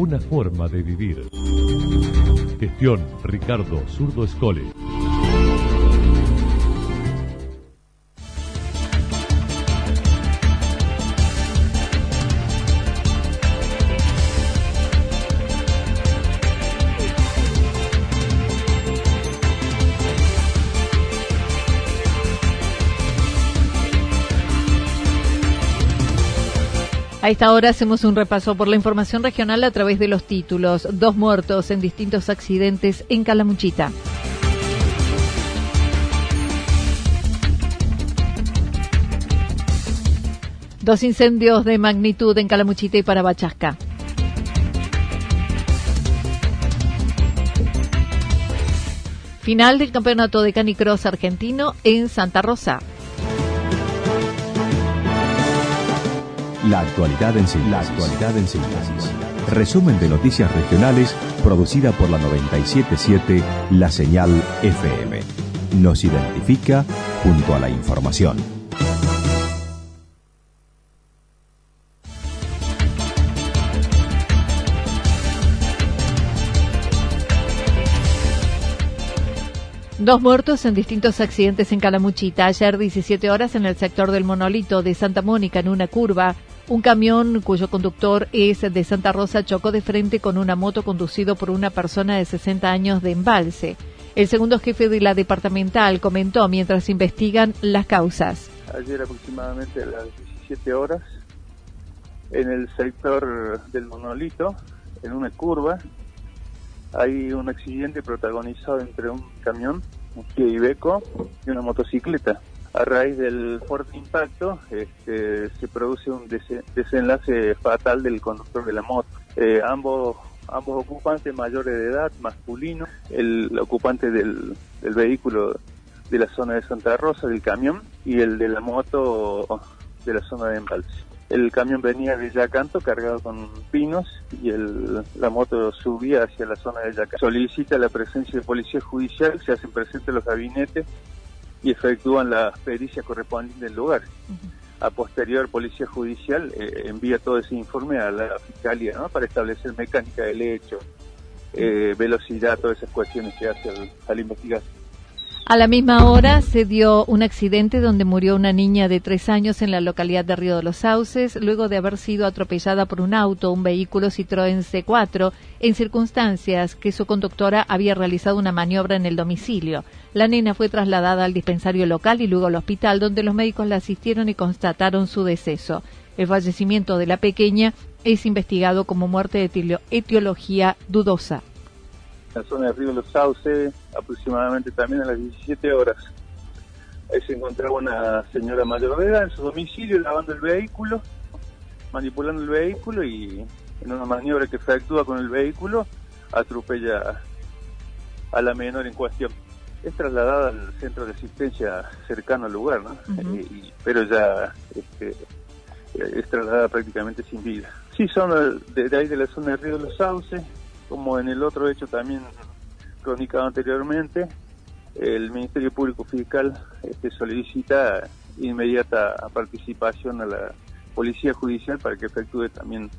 una forma de vivir. Gestión Ricardo Zurdo Escole. A esta hora hacemos un repaso por la información regional a través de los títulos. Dos muertos en distintos accidentes en Calamuchita. Dos incendios de magnitud en Calamuchita y Parabachasca. Final del campeonato de canicross argentino en Santa Rosa. La actualidad en síntesis. Resumen de noticias regionales producida por la 977 La Señal FM. Nos identifica junto a la información. Dos muertos en distintos accidentes en Calamuchita. Ayer 17 horas en el sector del Monolito de Santa Mónica en una curva. Un camión cuyo conductor es de Santa Rosa chocó de frente con una moto conducido por una persona de 60 años de embalse. El segundo jefe de la departamental comentó mientras investigan las causas. Ayer aproximadamente a las 17 horas, en el sector del monolito, en una curva, hay un accidente protagonizado entre un camión, un Kia Ibeco y una motocicleta. A raíz del fuerte impacto este, se produce un desenlace fatal del conductor de la moto. Eh, ambos ambos ocupantes mayores de edad, masculino, el ocupante del, del vehículo de la zona de Santa Rosa, del camión, y el de la moto de la zona de embalse. El camión venía de Yacanto cargado con pinos y el, la moto subía hacia la zona de Yacanto. Solicita la presencia de policía judicial, se hacen presentes los gabinetes y efectúan las pericias correspondientes del lugar. A posterior, Policía Judicial eh, envía todo ese informe a la Fiscalía ¿no? para establecer mecánica del hecho, eh, velocidad, todas esas cuestiones que hace al, a la investigación. A la misma hora se dio un accidente donde murió una niña de tres años en la localidad de Río de los Sauces, luego de haber sido atropellada por un auto, un vehículo Citroën C4, en circunstancias que su conductora había realizado una maniobra en el domicilio. La nena fue trasladada al dispensario local y luego al hospital, donde los médicos la asistieron y constataron su deceso. El fallecimiento de la pequeña es investigado como muerte de etiología dudosa en la zona de Río de los Sauces, aproximadamente también a las 17 horas. Ahí se encontraba una señora mayor de edad en su domicilio lavando el vehículo, manipulando el vehículo y en una maniobra que efectúa con el vehículo atropella a la menor en cuestión. Es trasladada al centro de asistencia cercano al lugar, ¿no? Eh, pero ya este, es trasladada prácticamente sin vida. Sí, son de, de ahí de la zona de Río de los Sauces, como en el otro hecho también cronicado anteriormente, el Ministerio Público Fiscal este, solicita inmediata participación a la Policía Judicial para que efectúe también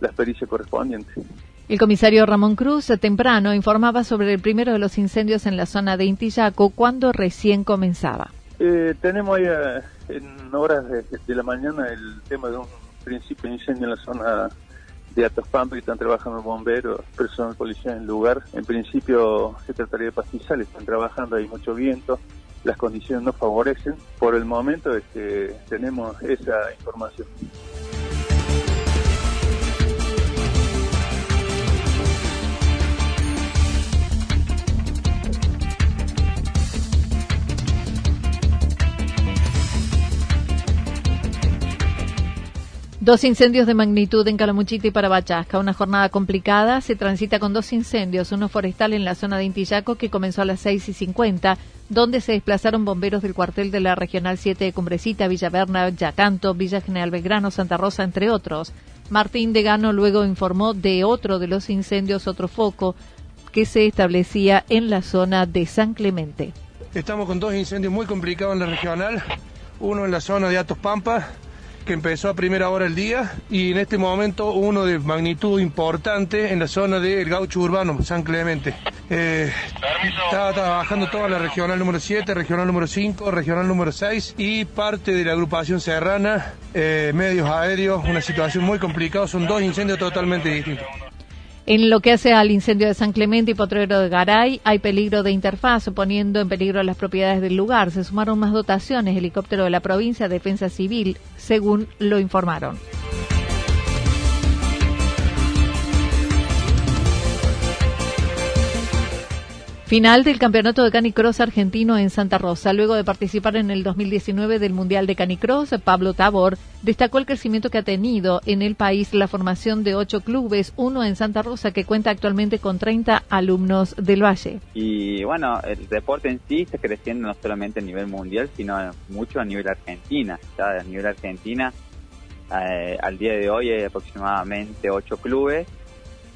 las pericias correspondientes. El comisario Ramón Cruz temprano informaba sobre el primero de los incendios en la zona de Intillaco cuando recién comenzaba. Eh, tenemos ahí eh, en horas de, de, la mañana el tema de un principio de incendio en la zona de Atopampa que están trabajando bomberos, personal policial en el lugar. En principio se trataría de pastizales, están trabajando, hay mucho viento, las condiciones no favorecen. Por el momento este, tenemos esa información. Dos incendios de magnitud en Calamuchita y Parabachasca. Una jornada complicada. Se transita con dos incendios, uno forestal en la zona de Intillaco que comenzó a las seis y cincuenta, donde se desplazaron bomberos del cuartel de la Regional 7 de Cumbrecita, Villaverna, Yacanto, Villa General Belgrano, Santa Rosa, entre otros. Martín de Gano luego informó de otro de los incendios, otro foco, que se establecía en la zona de San Clemente. Estamos con dos incendios muy complicados en la regional. Uno en la zona de Atos Pampa, que empezó a primera hora del día y en este momento uno de magnitud importante en la zona del gaucho urbano, San Clemente. Eh, está trabajando toda la regional número 7, regional número 5, regional número 6 y parte de la agrupación serrana, eh, medios aéreos, una situación muy complicada, son dos incendios totalmente distintos. En lo que hace al incendio de San Clemente y Potrero de Garay, hay peligro de interfaz, poniendo en peligro las propiedades del lugar. Se sumaron más dotaciones, helicóptero de la provincia, defensa civil, según lo informaron. Final del campeonato de canicross argentino en Santa Rosa. Luego de participar en el 2019 del Mundial de Canicross, Pablo Tabor destacó el crecimiento que ha tenido en el país la formación de ocho clubes, uno en Santa Rosa que cuenta actualmente con 30 alumnos del Valle. Y bueno, el deporte en sí está creciendo no solamente a nivel mundial, sino mucho a nivel argentina. Ya a nivel argentina, eh, al día de hoy hay aproximadamente ocho clubes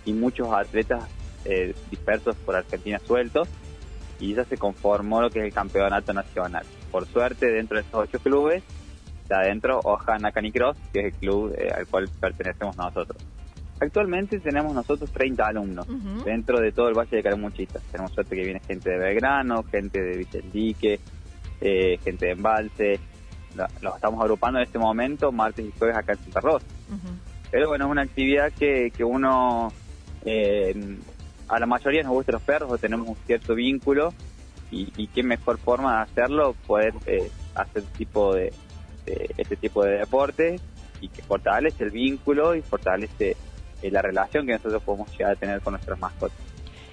y muchos atletas eh, dispersos por Argentina sueltos y ya se conformó lo que es el campeonato nacional. Por suerte, dentro de estos ocho clubes, está adentro Ojana Canicross, que es el club eh, al cual pertenecemos nosotros. Actualmente tenemos nosotros 30 alumnos dentro de todo el Valle de Caramuchita. Tenemos suerte que viene gente de Belgrano, gente de Vicentique, eh, gente de Embalse. Los estamos agrupando en este momento, martes y jueves acá en Santa Rosa. Pero bueno, es una actividad que, que uno eh, a la mayoría nos gustan los perros o tenemos un cierto vínculo y, qué mejor forma de hacerlo poder eh, hacer tipo de, este tipo de deporte y que fortalece el vínculo y fortalece eh, la relación que nosotros podemos llegar a tener con nuestras mascotas.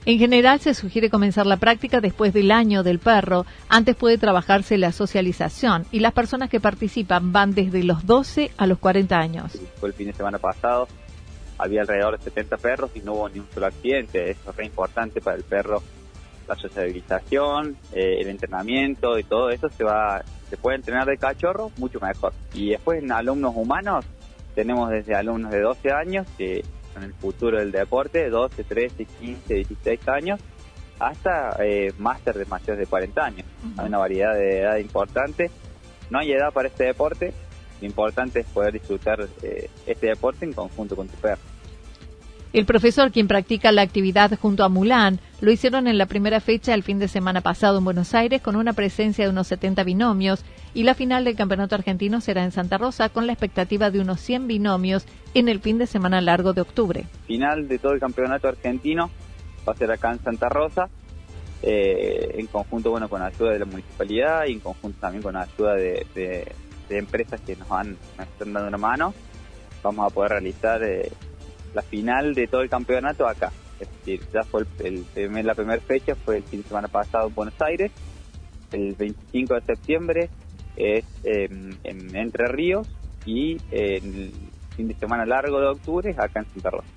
En general se sugiere comenzar la práctica después del año del perro. Antes puede trabajarse la socialización y las personas que participan van desde los 12 a los 40 años. fue el fin de semana pasado había alrededor de 70 perros y no hubo ni un solo accidente. Eso es re importante para el perro, la socialización, eh, el entrenamiento y todo eso se va, se puede entrenar de cachorro mucho mejor. Y después en alumnos humanos tenemos desde alumnos de 12 años, que son el futuro del deporte, 12, 13, 15, 16 años, hasta eh, máster de mayores de 40 años. Hay una variedad de edad importante. No hay edad para este deporte, lo importante es poder disfrutar eh, este deporte en conjunto con tu perro. El profesor, quien practica la actividad junto a Mulan, lo hicieron en la primera fecha el fin de semana pasado en Buenos Aires con una presencia de unos 70 binomios y la final del campeonato argentino será en Santa Rosa con la expectativa de unos 100 binomios en el fin de semana largo de octubre. Final de todo el campeonato argentino va a ser acá en Santa Rosa, eh, en conjunto bueno con la ayuda de la municipalidad y en conjunto también con la ayuda de de empresas que nos, han, están dando una mano, vamos a poder realizar eh, la final de todo el campeonato acá. Es decir, ya fue el, la primera fecha, fue el fin de semana pasado en Buenos Aires, el 25 de septiembre es em, en Entre Ríos y el fin de semana largo de octubre acá en Santa Rosa.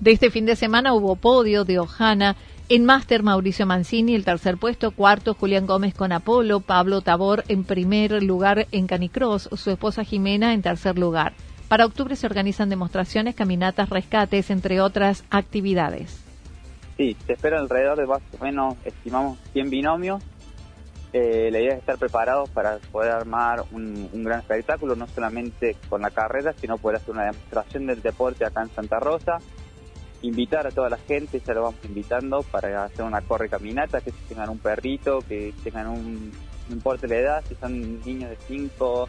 De este fin de semana hubo podio de Ojana en máster, Mauricio Mancini, el tercer puesto. Cuarto, Julián Gómez con Apolo. Pablo Tabor en primer lugar en Canicross. Su esposa Jimena en tercer lugar. Para octubre se organizan demostraciones, caminatas, rescates, entre otras actividades. Sí, se espera alrededor de más o menos, estimamos 100 binomios. Eh, la idea es estar preparados para poder armar un, un, gran espectáculo, no solamente con la carrera, sino poder hacer una demostración del deporte acá en Santa Rosa, invitar a toda la gente, ya lo vamos invitando para hacer una corre caminata, que tengan un perrito, que tengan un, no importa la edad, si son niños de 5,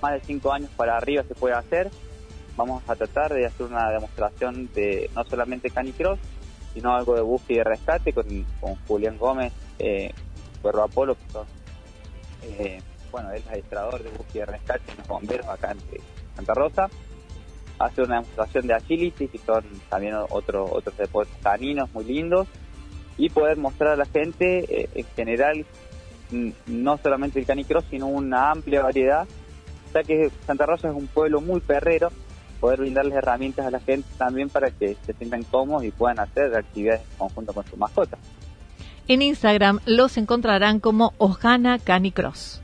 más de 5 años para arriba se puede hacer. Vamos a tratar de hacer una demostración de no solamente canicross, sino algo de búsqueda y rescate con, con Julián Gómez, eh, Perro Apolo, que son, eh, bueno, él es administrador de búsqueda y rescate en los bomberos acá en Santa Rosa hacer una demostración de agility, que son también otros otros deportes caninos muy lindos, y poder mostrar a la gente eh, en general no solamente el canicross, sino una amplia variedad, ya que Santa Rosa es un pueblo muy perrero, poder brindarles herramientas a la gente también para que se sientan cómodos y puedan hacer actividades en conjunto con su mascota. En Instagram los encontrarán como Ojana Canicross.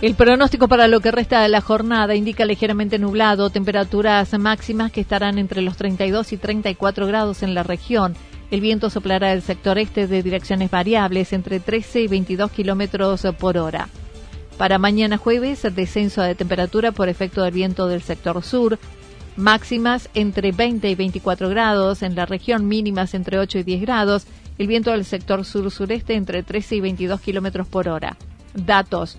El pronóstico para lo que resta de la jornada indica ligeramente nublado, temperaturas máximas que estarán entre los 32 y 34 grados en la región. El viento soplará del sector este de direcciones variables entre 13 y 22 kilómetros por hora. Para mañana jueves, descenso de temperatura por efecto del viento del sector sur. Máximas entre 20 y 24 grados en la región, mínimas entre 8 y 10 grados. El viento del sector sur-sureste entre 13 y 22 kilómetros por hora. Datos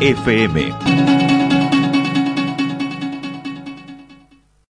FM.